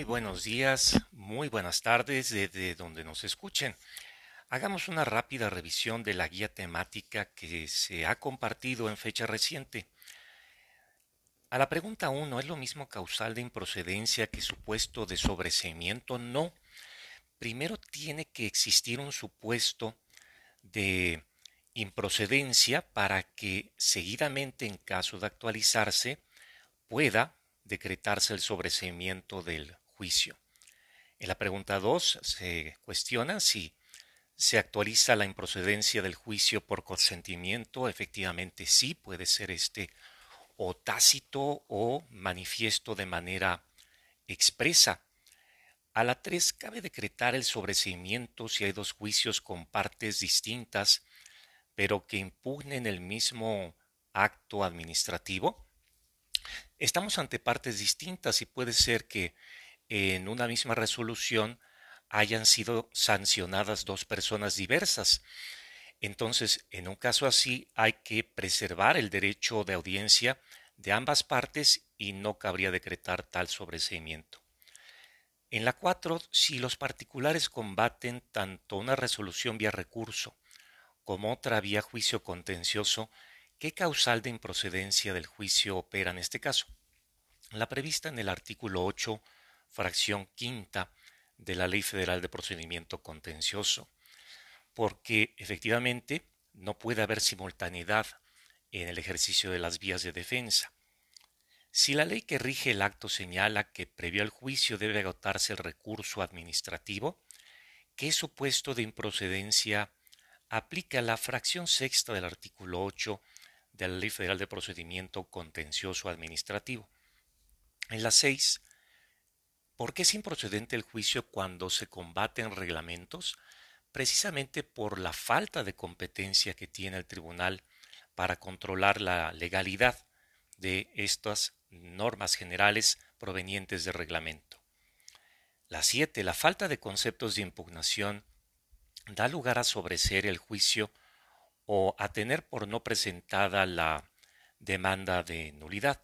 Muy buenos días, muy buenas tardes desde donde nos escuchen. Hagamos una rápida revisión de la guía temática que se ha compartido en fecha reciente. A la pregunta 1, ¿es lo mismo causal de improcedencia que supuesto de sobreseimiento? No. Primero tiene que existir un supuesto de improcedencia para que seguidamente, en caso de actualizarse, pueda decretarse el sobreseimiento del juicio. En la pregunta 2 se cuestiona si se actualiza la improcedencia del juicio por consentimiento. Efectivamente sí puede ser este o tácito o manifiesto de manera expresa. A la 3 cabe decretar el sobreseimiento si hay dos juicios con partes distintas, pero que impugnen el mismo acto administrativo. Estamos ante partes distintas y puede ser que en una misma resolución hayan sido sancionadas dos personas diversas. Entonces, en un caso así, hay que preservar el derecho de audiencia de ambas partes y no cabría decretar tal sobreseimiento. En la 4, si los particulares combaten tanto una resolución vía recurso como otra vía juicio contencioso, ¿Qué causal de improcedencia del juicio opera en este caso? La prevista en el artículo 8, fracción quinta de la Ley Federal de Procedimiento Contencioso, porque efectivamente no puede haber simultaneidad en el ejercicio de las vías de defensa. Si la ley que rige el acto señala que previo al juicio debe agotarse el recurso administrativo, ¿qué supuesto de improcedencia aplica la fracción sexta del artículo 8 de la Ley Federal de Procedimiento Contencioso Administrativo. En la 6, ¿por qué es improcedente el juicio cuando se combaten reglamentos? Precisamente por la falta de competencia que tiene el tribunal para controlar la legalidad de estas normas generales provenientes del reglamento. La 7. La falta de conceptos de impugnación da lugar a sobreseer el juicio o a tener por no presentada la demanda de nulidad,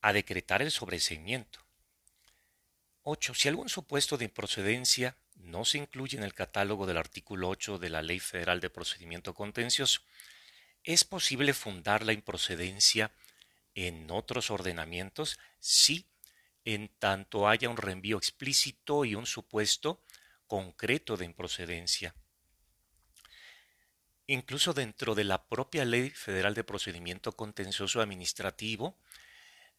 a decretar el sobreseimiento. 8. Si algún supuesto de improcedencia no se incluye en el catálogo del artículo 8 de la Ley Federal de Procedimiento Contencioso, ¿es posible fundar la improcedencia en otros ordenamientos? Sí, en tanto haya un reenvío explícito y un supuesto concreto de improcedencia. Incluso dentro de la propia Ley Federal de Procedimiento Contencioso Administrativo,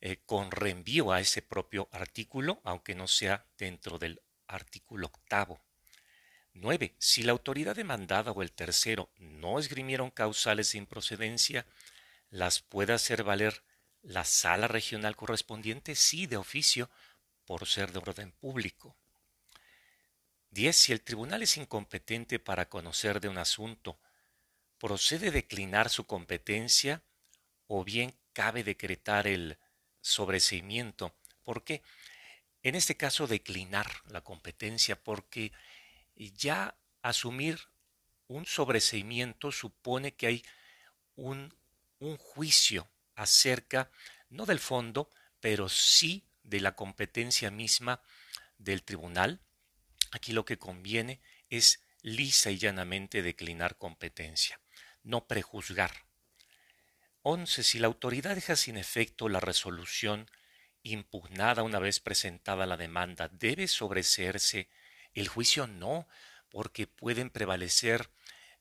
eh, con reenvío a ese propio artículo, aunque no sea dentro del artículo octavo. 9. Si la autoridad demandada o el tercero no esgrimieron causales de improcedencia, las puede hacer valer la sala regional correspondiente, sí, de oficio, por ser de orden público. 10. Si el tribunal es incompetente para conocer de un asunto procede declinar su competencia o bien cabe decretar el sobreseimiento. ¿Por qué? En este caso, declinar la competencia, porque ya asumir un sobreseimiento supone que hay un, un juicio acerca, no del fondo, pero sí de la competencia misma del tribunal. Aquí lo que conviene es lisa y llanamente declinar competencia no prejuzgar. 11. Si la autoridad deja sin efecto la resolución impugnada una vez presentada la demanda, ¿debe sobreseerse el juicio? No, porque pueden prevalecer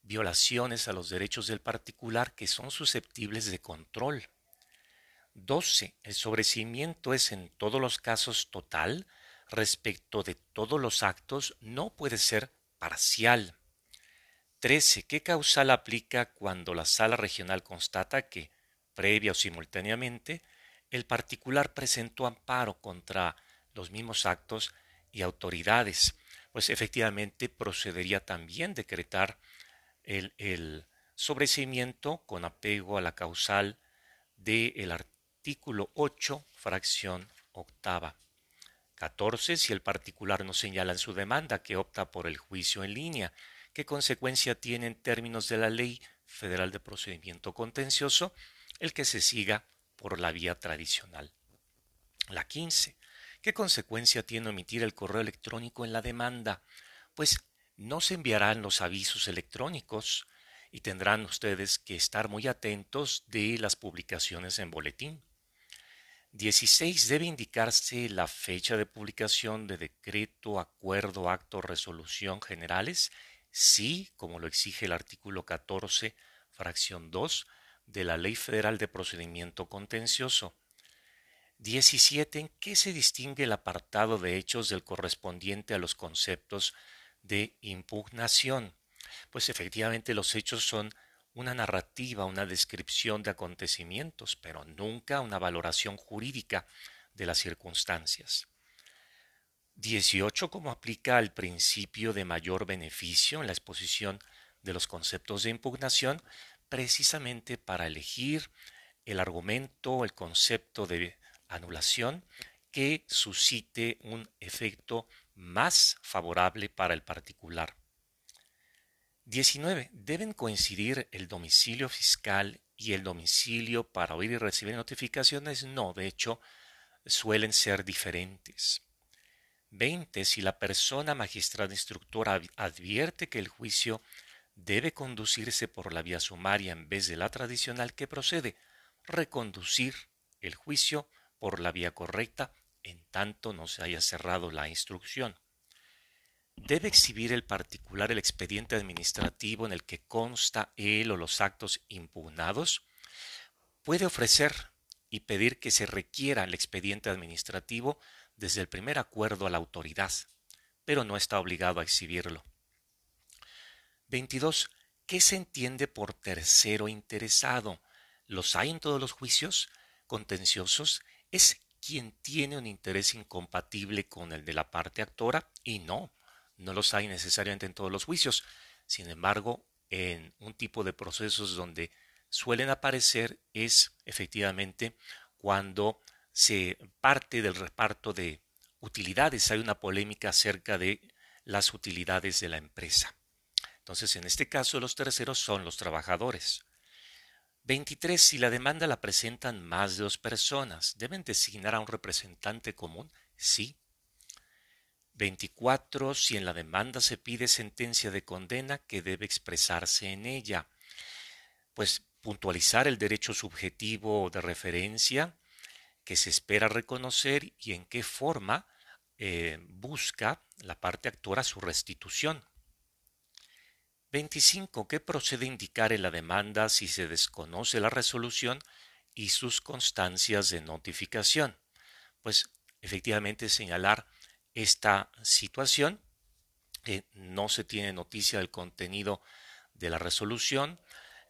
violaciones a los derechos del particular que son susceptibles de control. 12. El sobrecimiento es en todos los casos total respecto de todos los actos, no puede ser parcial. 13. ¿Qué causal aplica cuando la sala regional constata que, previa o simultáneamente, el particular presentó amparo contra los mismos actos y autoridades? Pues efectivamente procedería también decretar el, el sobreseimiento con apego a la causal del artículo 8, fracción octava. 14. Si el particular no señala en su demanda que opta por el juicio en línea, ¿Qué consecuencia tiene en términos de la Ley Federal de Procedimiento Contencioso el que se siga por la vía tradicional? La 15. ¿Qué consecuencia tiene omitir el correo electrónico en la demanda? Pues no se enviarán los avisos electrónicos y tendrán ustedes que estar muy atentos de las publicaciones en boletín. 16. Debe indicarse la fecha de publicación de decreto, acuerdo, acto, resolución generales, sí, como lo exige el artículo 14, fracción 2 de la Ley Federal de Procedimiento Contencioso. 17. ¿En qué se distingue el apartado de hechos del correspondiente a los conceptos de impugnación? Pues efectivamente los hechos son una narrativa, una descripción de acontecimientos, pero nunca una valoración jurídica de las circunstancias. 18. Como aplica al principio de mayor beneficio en la exposición de los conceptos de impugnación, precisamente para elegir el argumento, el concepto de anulación que suscite un efecto más favorable para el particular. 19. Deben coincidir el domicilio fiscal y el domicilio para oír y recibir notificaciones. No, de hecho, suelen ser diferentes. 20. Si la persona magistrada instructora advierte que el juicio debe conducirse por la vía sumaria en vez de la tradicional que procede, reconducir el juicio por la vía correcta en tanto no se haya cerrado la instrucción. ¿Debe exhibir el particular el expediente administrativo en el que consta él o los actos impugnados? Puede ofrecer y pedir que se requiera el expediente administrativo desde el primer acuerdo a la autoridad, pero no está obligado a exhibirlo. 22. ¿Qué se entiende por tercero interesado? ¿Los hay en todos los juicios contenciosos? ¿Es quien tiene un interés incompatible con el de la parte actora? Y no, no los hay necesariamente en todos los juicios. Sin embargo, en un tipo de procesos donde suelen aparecer es efectivamente cuando se parte del reparto de utilidades. Hay una polémica acerca de las utilidades de la empresa. Entonces, en este caso, los terceros son los trabajadores. 23. Si la demanda la presentan más de dos personas, ¿deben designar a un representante común? Sí. 24. Si en la demanda se pide sentencia de condena, que debe expresarse en ella. Pues puntualizar el derecho subjetivo de referencia que se espera reconocer y en qué forma eh, busca la parte actora su restitución. 25. ¿Qué procede indicar en la demanda si se desconoce la resolución y sus constancias de notificación? Pues efectivamente señalar esta situación. Eh, no se tiene noticia del contenido de la resolución,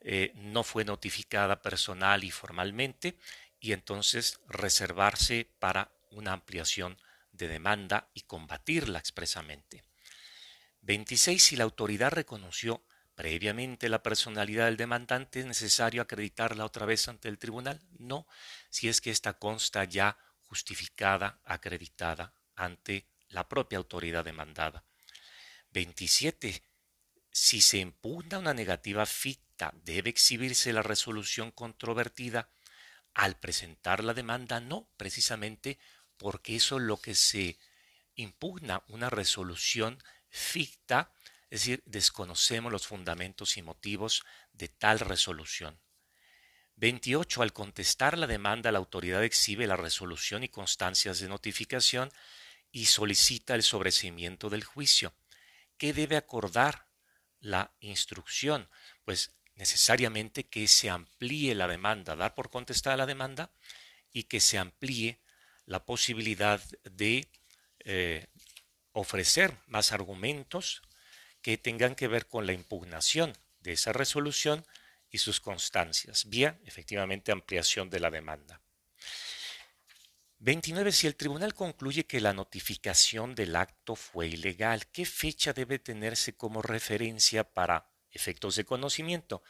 eh, no fue notificada personal y formalmente, y entonces reservarse para una ampliación de demanda y combatirla expresamente. 26. Si la autoridad reconoció previamente la personalidad del demandante, ¿es necesario acreditarla otra vez ante el tribunal? No, si es que esta consta ya justificada, acreditada ante la propia autoridad demandada. 27. Si se impugna una negativa ficta, ¿debe exhibirse la resolución controvertida al presentar la demanda? No, precisamente porque eso es lo que se impugna, una resolución ficta, es decir, desconocemos los fundamentos y motivos de tal resolución. 28. Al contestar la demanda, la autoridad exhibe la resolución y constancias de notificación y solicita el sobrecimiento del juicio. ¿Qué debe acordar la instrucción? Pues necesariamente que se amplíe la demanda, dar por contestada la demanda y que se amplíe la posibilidad de eh, ofrecer más argumentos que tengan que ver con la impugnación de esa resolución y sus constancias, vía efectivamente ampliación de la demanda. 29. Si el tribunal concluye que la notificación del acto fue ilegal, ¿qué fecha debe tenerse como referencia para efectos de conocimiento?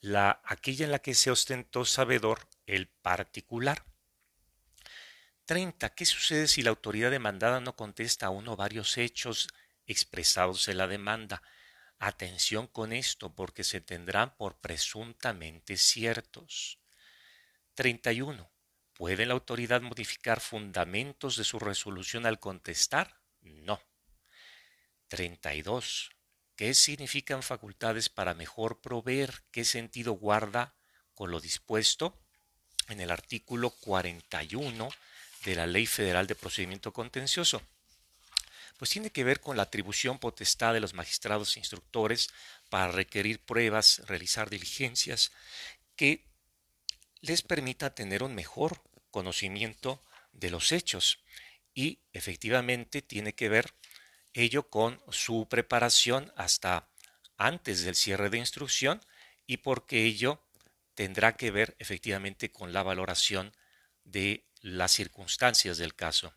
La, aquella en la que se ostentó sabedor el particular. 30. ¿Qué sucede si la autoridad demandada no contesta a uno o varios hechos expresados en la demanda? Atención con esto, porque se tendrán por presuntamente ciertos. 31 ¿Puede la autoridad modificar fundamentos de su resolución al contestar? No. 32. ¿Qué significan facultades para mejor proveer? ¿Qué sentido guarda con lo dispuesto en el artículo 41 de la Ley Federal de Procedimiento Contencioso? Pues tiene que ver con la atribución potestad de los magistrados instructores para requerir pruebas, realizar diligencias que les permita tener un mejor conocimiento de los hechos y efectivamente tiene que ver ello con su preparación hasta antes del cierre de instrucción y porque ello tendrá que ver efectivamente con la valoración de las circunstancias del caso.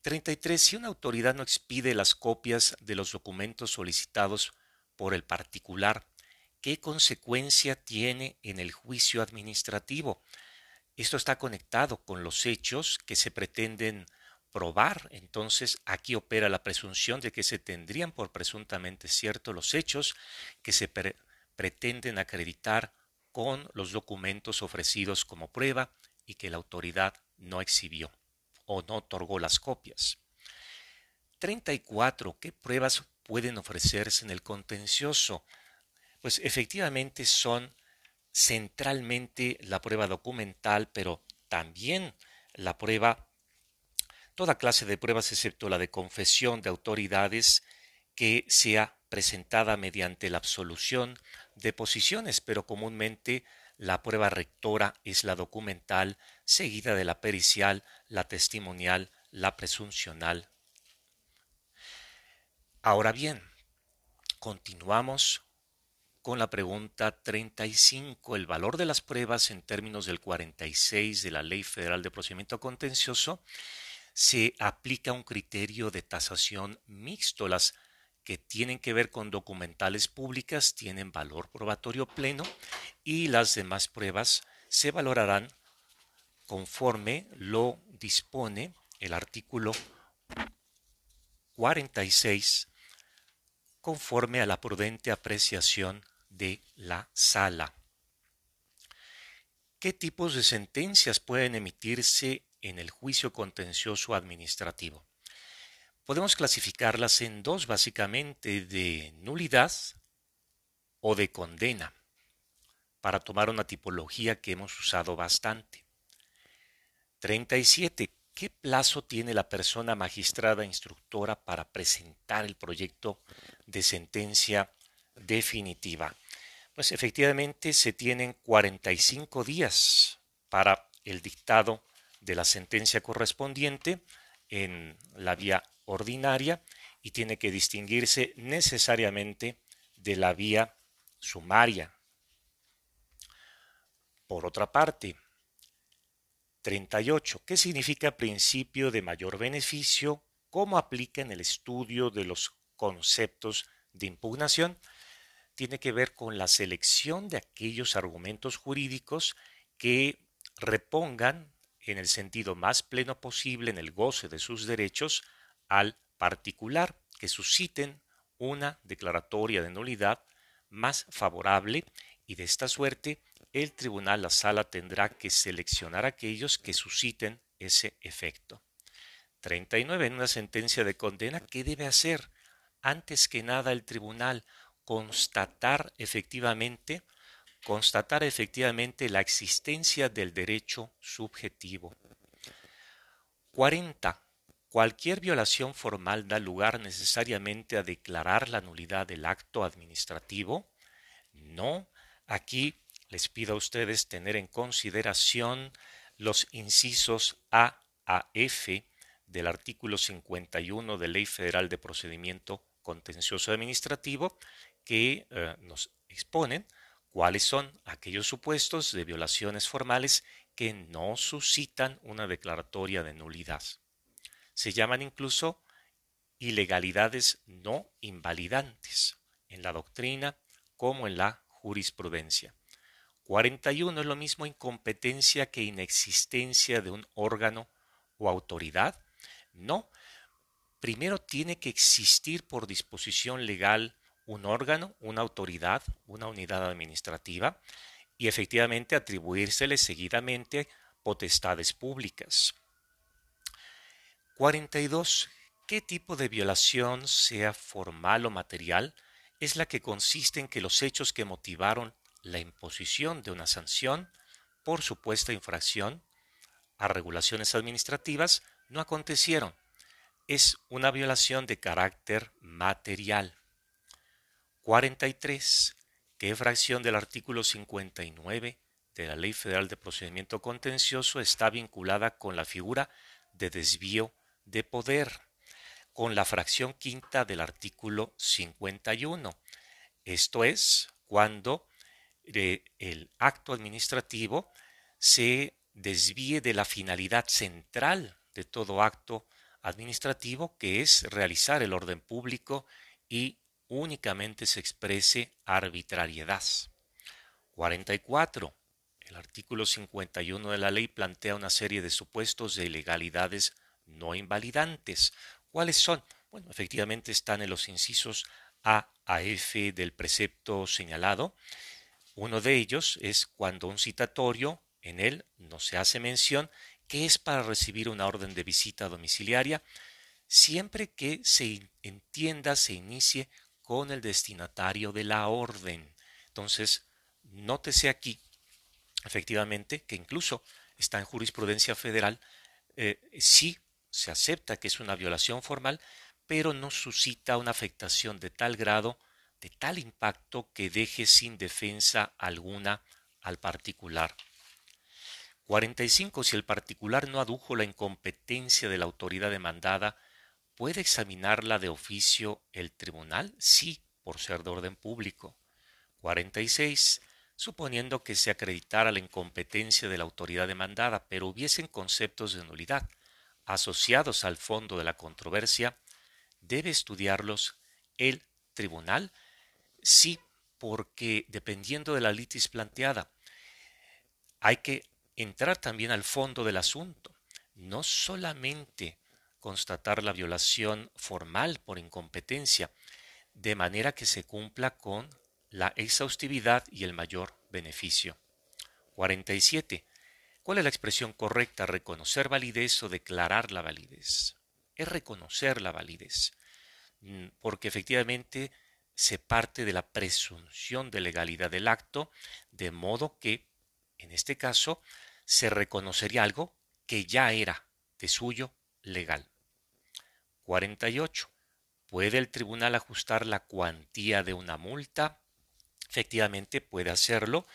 33. Si una autoridad no expide las copias de los documentos solicitados por el particular ¿Qué consecuencia tiene en el juicio administrativo? Esto está conectado con los hechos que se pretenden probar. Entonces, aquí opera la presunción de que se tendrían por presuntamente ciertos los hechos que se pretenden acreditar con los documentos ofrecidos como prueba y que la autoridad no exhibió o no otorgó las copias. 34. ¿Qué pruebas pueden ofrecerse en el contencioso? pues efectivamente son centralmente la prueba documental, pero también la prueba, toda clase de pruebas excepto la de confesión de autoridades que sea presentada mediante la absolución de posiciones, pero comúnmente la prueba rectora es la documental, seguida de la pericial, la testimonial, la presuncional. Ahora bien, continuamos con la pregunta 35. El valor de las pruebas en términos del 46 de la Ley Federal de Procedimiento Contencioso se aplica un criterio de tasación mixto. Las que tienen que ver con documentales públicas tienen valor probatorio pleno y las demás pruebas se valorarán conforme lo dispone el artículo 46 conforme a la prudente apreciación de la sala. ¿Qué tipos de sentencias pueden emitirse en el juicio contencioso administrativo? Podemos clasificarlas en dos básicamente, de nulidad o de condena, para tomar una tipología que hemos usado bastante. 37. ¿Qué plazo tiene la persona magistrada instructora para presentar el proyecto de sentencia definitiva? Pues efectivamente se tienen 45 días para el dictado de la sentencia correspondiente en la vía ordinaria y tiene que distinguirse necesariamente de la vía sumaria. Por otra parte, 38. ¿Qué significa principio de mayor beneficio? ¿Cómo aplica en el estudio de los conceptos de impugnación? tiene que ver con la selección de aquellos argumentos jurídicos que repongan en el sentido más pleno posible en el goce de sus derechos al particular, que susciten una declaratoria de nulidad más favorable y de esta suerte el tribunal, la sala tendrá que seleccionar aquellos que susciten ese efecto. 39. En una sentencia de condena, ¿qué debe hacer? Antes que nada el tribunal constatar efectivamente, constatar efectivamente la existencia del derecho subjetivo. 40. Cualquier violación formal da lugar necesariamente a declarar la nulidad del acto administrativo. No, aquí les pido a ustedes tener en consideración los incisos A a F del artículo 51 de Ley Federal de Procedimiento Contencioso Administrativo que eh, nos exponen cuáles son aquellos supuestos de violaciones formales que no suscitan una declaratoria de nulidad. Se llaman incluso ilegalidades no invalidantes en la doctrina como en la jurisprudencia. 41 es lo mismo incompetencia que inexistencia de un órgano o autoridad. No, primero tiene que existir por disposición legal un órgano, una autoridad, una unidad administrativa, y efectivamente atribuírsele seguidamente potestades públicas. 42. ¿Qué tipo de violación, sea formal o material, es la que consiste en que los hechos que motivaron la imposición de una sanción por supuesta infracción a regulaciones administrativas no acontecieron? Es una violación de carácter material. 43. ¿Qué fracción del artículo 59 de la Ley Federal de Procedimiento Contencioso está vinculada con la figura de desvío de poder? con la fracción quinta del artículo 51. Esto es cuando eh, el acto administrativo se desvíe de la finalidad central de todo acto administrativo, que es realizar el orden público y únicamente se exprese arbitrariedad. 44. El artículo 51 de la ley plantea una serie de supuestos de ilegalidades no invalidantes, ¿Cuáles son? Bueno, efectivamente están en los incisos A a F del precepto señalado. Uno de ellos es cuando un citatorio en él no se hace mención que es para recibir una orden de visita domiciliaria, siempre que se entienda, se inicie con el destinatario de la orden. Entonces, nótese aquí, efectivamente, que incluso está en jurisprudencia federal, eh, sí se acepta que es una violación formal, pero no suscita una afectación de tal grado, de tal impacto que deje sin defensa alguna al particular. 45. Si el particular no adujo la incompetencia de la autoridad demandada, ¿puede examinarla de oficio el tribunal? Sí, por ser de orden público. 46. Suponiendo que se acreditara la incompetencia de la autoridad demandada, pero hubiesen conceptos de nulidad, asociados al fondo de la controversia, debe estudiarlos el tribunal? Sí, porque dependiendo de la litis planteada, hay que entrar también al fondo del asunto, no solamente constatar la violación formal por incompetencia, de manera que se cumpla con la exhaustividad y el mayor beneficio. 47. ¿Cuál es la expresión correcta? ¿Reconocer validez o declarar la validez? Es reconocer la validez, mm, porque efectivamente se parte de la presunción de legalidad del acto, de modo que, en este caso, se reconocería algo que ya era de suyo legal. 48. ¿Puede el tribunal ajustar la cuantía de una multa? Efectivamente puede hacerlo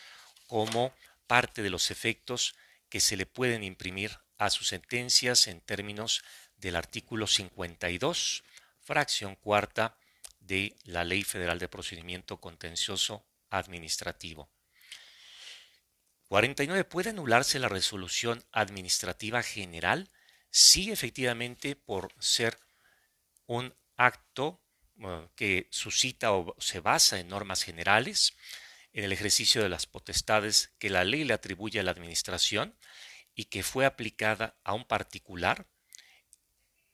como parte de los efectos que se le pueden imprimir a sus sentencias en términos del artículo 52, fracción cuarta de la Ley Federal de Procedimiento Contencioso Administrativo. 49. ¿Puede anularse la resolución administrativa general? Sí, efectivamente, por ser un acto que suscita o se basa en normas generales, en el ejercicio de las potestades que la ley le atribuye a la administración y que fue aplicada a un particular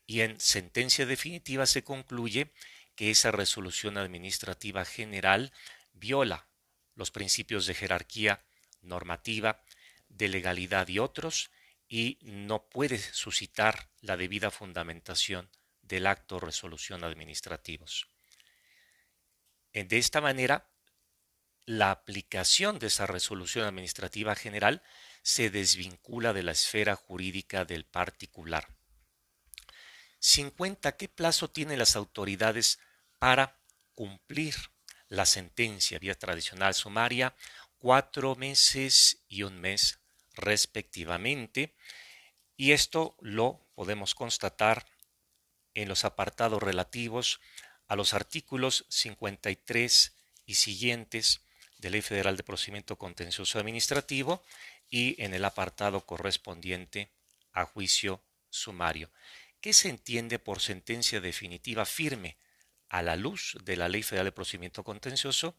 y en sentencia definitiva se concluye que esa resolución administrativa general viola los principios de jerarquía normativa, de legalidad y otros, y no puede suscitar la debida fundamentación del acto o resolución administrativos. De esta manera, la aplicación de esa resolución administrativa general se desvincula de la esfera jurídica del particular. 50. ¿Qué plazo tienen las autoridades para cumplir la sentencia vía tradicional sumaria? Cuatro meses y un mes respectivamente. Y esto lo podemos constatar en los apartados relativos a los artículos 53 y siguientes de Ley Federal de Procedimiento Contencioso Administrativo y en el apartado correspondiente a juicio sumario. ¿Qué se entiende por sentencia definitiva firme a la luz de la Ley Federal de Procedimiento Contencioso?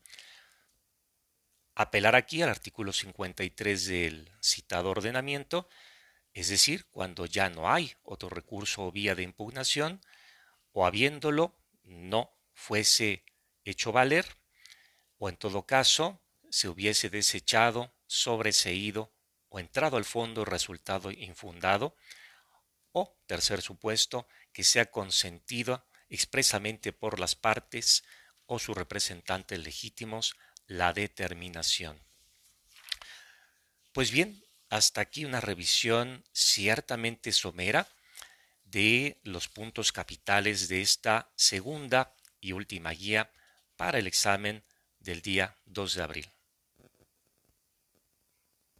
Apelar aquí al artículo 53 del citado ordenamiento, es decir, cuando ya no hay otro recurso o vía de impugnación, o habiéndolo no fuese hecho valer, o en todo caso se hubiese desechado, sobreseído o entrado al fondo resultado infundado, o, tercer supuesto, que sea consentido expresamente por las partes o sus representantes legítimos la determinación. Pues bien, hasta aquí una revisión ciertamente somera de los puntos capitales de esta segunda y última guía para el examen del día 2 de abril.